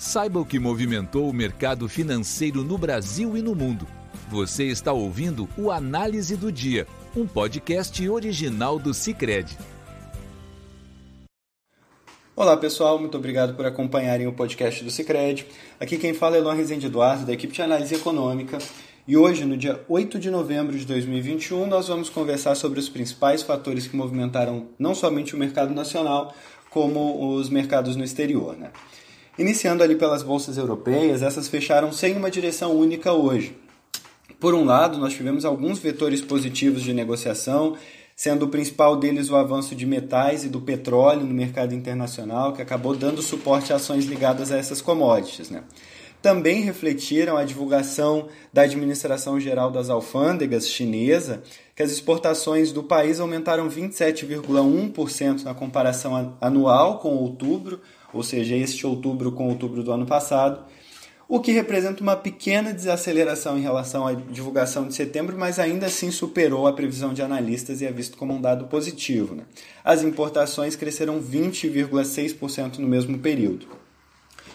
Saiba o que movimentou o mercado financeiro no Brasil e no mundo. Você está ouvindo o Análise do Dia, um podcast original do Cicred. Olá pessoal, muito obrigado por acompanharem o podcast do Cicred. Aqui quem fala é Luan Rezende Eduardo, da equipe de análise econômica. E hoje, no dia 8 de novembro de 2021, nós vamos conversar sobre os principais fatores que movimentaram não somente o mercado nacional, como os mercados no exterior. Né? Iniciando ali pelas bolsas europeias, essas fecharam sem uma direção única hoje. Por um lado, nós tivemos alguns vetores positivos de negociação, sendo o principal deles o avanço de metais e do petróleo no mercado internacional, que acabou dando suporte a ações ligadas a essas commodities. Né? Também refletiram a divulgação da Administração Geral das Alfândegas chinesa, que as exportações do país aumentaram 27,1% na comparação anual com outubro, ou seja, este outubro com outubro do ano passado, o que representa uma pequena desaceleração em relação à divulgação de setembro, mas ainda assim superou a previsão de analistas e é visto como um dado positivo. Né? As importações cresceram 20,6% no mesmo período.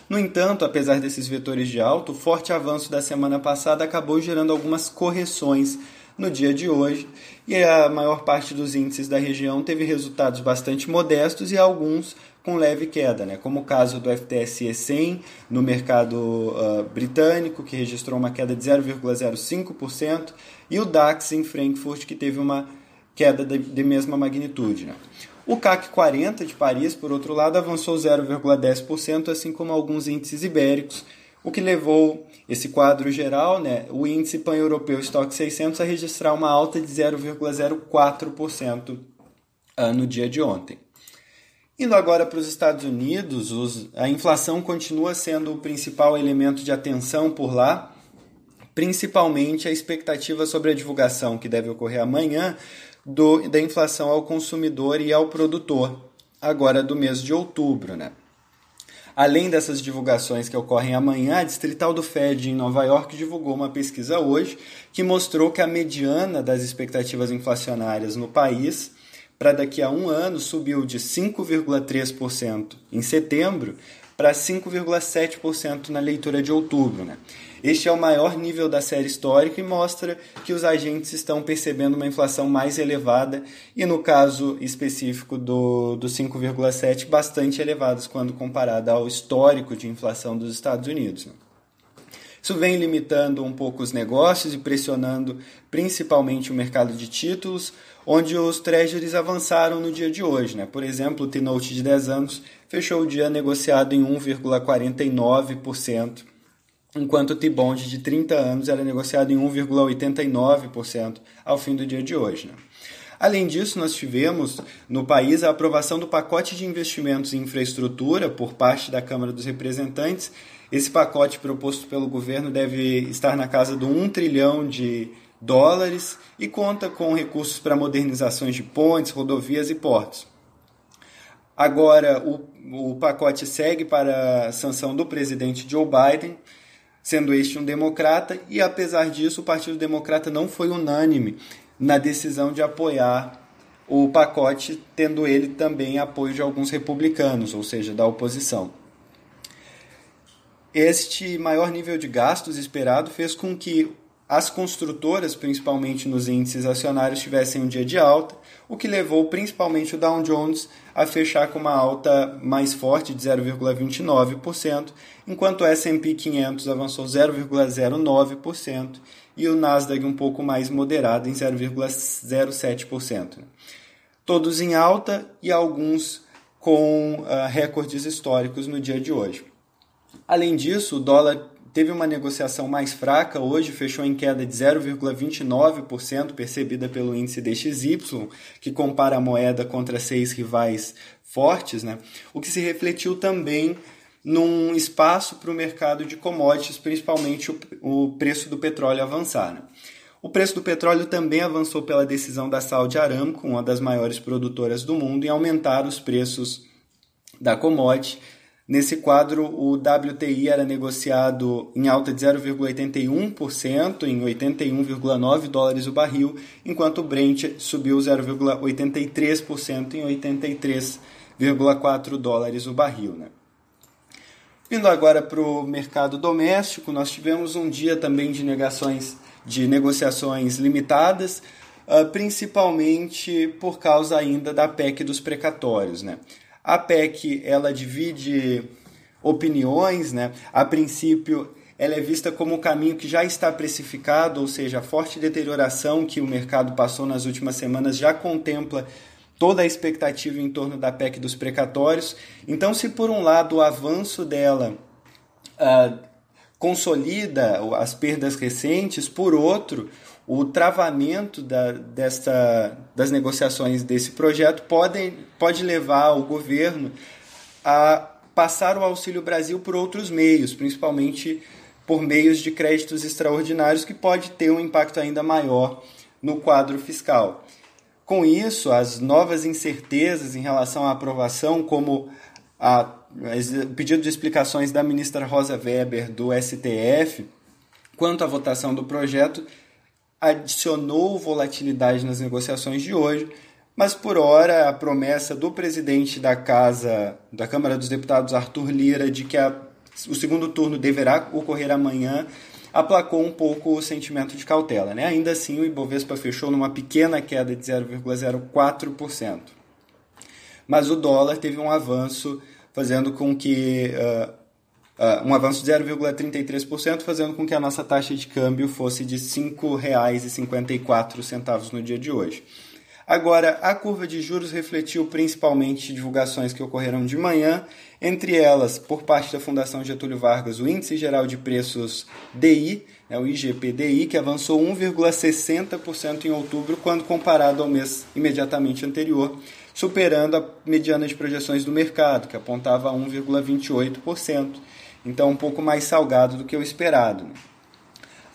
No entanto, apesar desses vetores de alto, o forte avanço da semana passada acabou gerando algumas correções no dia de hoje, e a maior parte dos índices da região teve resultados bastante modestos e alguns com leve queda, né? como o caso do FTSE 100 no mercado uh, britânico, que registrou uma queda de 0,05%, e o DAX em Frankfurt, que teve uma queda de, de mesma magnitude. Né? O CAC 40 de Paris, por outro lado, avançou 0,10%, assim como alguns índices ibéricos, o que levou esse quadro geral, né, o índice pan-europeu Stock 600 a registrar uma alta de 0,04% ah, no dia de ontem. Indo agora para os Estados Unidos, os, a inflação continua sendo o principal elemento de atenção por lá, principalmente a expectativa sobre a divulgação que deve ocorrer amanhã do, da inflação ao consumidor e ao produtor, agora do mês de outubro. Né? Além dessas divulgações que ocorrem amanhã, a Distrital do Fed em Nova York divulgou uma pesquisa hoje que mostrou que a mediana das expectativas inflacionárias no país para daqui a um ano subiu de 5,3% em setembro para 5,7% na leitura de outubro. Né? Este é o maior nível da série histórica e mostra que os agentes estão percebendo uma inflação mais elevada e, no caso específico do, do 5,7%, bastante elevados quando comparada ao histórico de inflação dos Estados Unidos. Né? Isso vem limitando um pouco os negócios e pressionando principalmente o mercado de títulos, onde os treasuries avançaram no dia de hoje. Né? Por exemplo, o T-Note de 10 anos fechou o dia negociado em 1,49%, enquanto o T-Bond de 30 anos era negociado em 1,89% ao fim do dia de hoje. Né? Além disso, nós tivemos no país a aprovação do pacote de investimentos em infraestrutura por parte da Câmara dos Representantes, esse pacote proposto pelo governo deve estar na casa do 1 trilhão de dólares e conta com recursos para modernizações de pontes, rodovias e portos. Agora, o, o pacote segue para a sanção do presidente Joe Biden, sendo este um democrata, e apesar disso, o Partido Democrata não foi unânime na decisão de apoiar o pacote, tendo ele também apoio de alguns republicanos, ou seja, da oposição. Este maior nível de gastos esperado fez com que as construtoras, principalmente nos índices acionários, tivessem um dia de alta, o que levou principalmente o Dow Jones a fechar com uma alta mais forte de 0,29%, enquanto o S&P 500 avançou 0,09% e o Nasdaq um pouco mais moderado em 0,07%. Todos em alta e alguns com uh, recordes históricos no dia de hoje. Além disso, o dólar teve uma negociação mais fraca, hoje fechou em queda de 0,29%, percebida pelo índice DXY, que compara a moeda contra seis rivais fortes, né? o que se refletiu também num espaço para o mercado de commodities, principalmente o, o preço do petróleo avançar. Né? O preço do petróleo também avançou pela decisão da Saudi Aramco, uma das maiores produtoras do mundo, em aumentar os preços da commodity Nesse quadro, o WTI era negociado em alta de 0,81%, em 81,9 dólares o barril, enquanto o Brent subiu 0,83% em 83,4 dólares o barril. Né? Indo agora para o mercado doméstico, nós tivemos um dia também de negações de negociações limitadas, uh, principalmente por causa ainda da PEC dos precatórios. Né? A PEC ela divide opiniões, né? a princípio ela é vista como um caminho que já está precificado, ou seja, a forte deterioração que o mercado passou nas últimas semanas já contempla toda a expectativa em torno da PEC dos precatórios. Então, se por um lado o avanço dela uh, consolida as perdas recentes, por outro, o travamento da, desta, das negociações desse projeto pode, pode levar o governo a passar o Auxílio Brasil por outros meios, principalmente por meios de créditos extraordinários, que pode ter um impacto ainda maior no quadro fiscal. Com isso, as novas incertezas em relação à aprovação, como a, o pedido de explicações da ministra Rosa Weber do STF quanto à votação do projeto, adicionou volatilidade nas negociações de hoje, mas por hora a promessa do presidente da Casa, da Câmara dos Deputados, Arthur Lira, de que a, o segundo turno deverá ocorrer amanhã, aplacou um pouco o sentimento de cautela. Né? Ainda assim, o Ibovespa fechou numa pequena queda de 0,04%. Mas o dólar teve um avanço, fazendo com que. Uh, uh, um avanço de 0,33%, fazendo com que a nossa taxa de câmbio fosse de R$ 5,54 no dia de hoje. Agora, a curva de juros refletiu principalmente divulgações que ocorreram de manhã, entre elas, por parte da Fundação Getúlio Vargas, o Índice Geral de Preços DI, né, o IGPDI, que avançou 1,60% em outubro, quando comparado ao mês imediatamente anterior, superando a mediana de projeções do mercado, que apontava 1,28%, então um pouco mais salgado do que o esperado.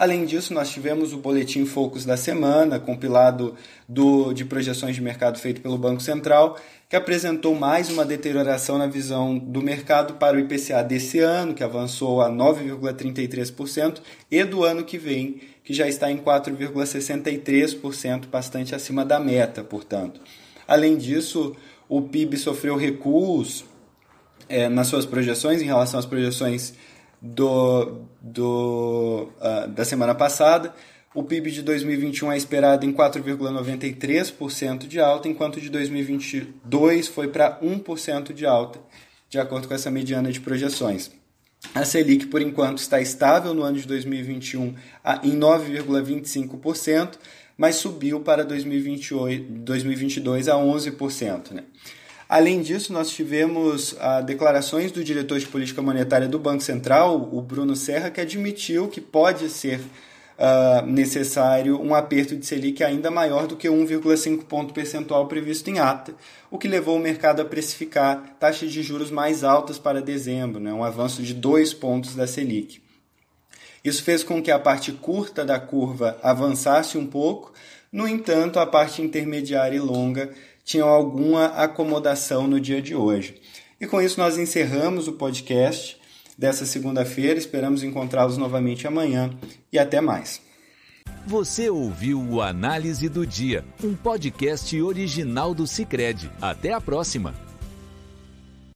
Além disso, nós tivemos o boletim Focus da semana, compilado do, de projeções de mercado feito pelo Banco Central, que apresentou mais uma deterioração na visão do mercado para o IPCA desse ano, que avançou a 9,33%, e do ano que vem, que já está em 4,63%, bastante acima da meta, portanto. Além disso, o PIB sofreu recuos é, nas suas projeções em relação às projeções do, do, uh, da semana passada. O PIB de 2021 é esperado em 4,93% de alta, enquanto de 2022 foi para 1% de alta, de acordo com essa mediana de projeções. A Selic, por enquanto, está estável no ano de 2021 em 9,25%, mas subiu para 2028, 2022 a 11%. Né? Além disso, nós tivemos ah, declarações do diretor de política monetária do Banco Central, o Bruno Serra, que admitiu que pode ser ah, necessário um aperto de Selic ainda maior do que 1,5 ponto percentual previsto em ata, o que levou o mercado a precificar taxas de juros mais altas para dezembro, né, um avanço de 2 pontos da Selic. Isso fez com que a parte curta da curva avançasse um pouco, no entanto, a parte intermediária e longa tinham alguma acomodação no dia de hoje. E com isso nós encerramos o podcast dessa segunda-feira. Esperamos encontrá-los novamente amanhã e até mais. Você ouviu o Análise do Dia, um podcast original do Cicred. Até a próxima.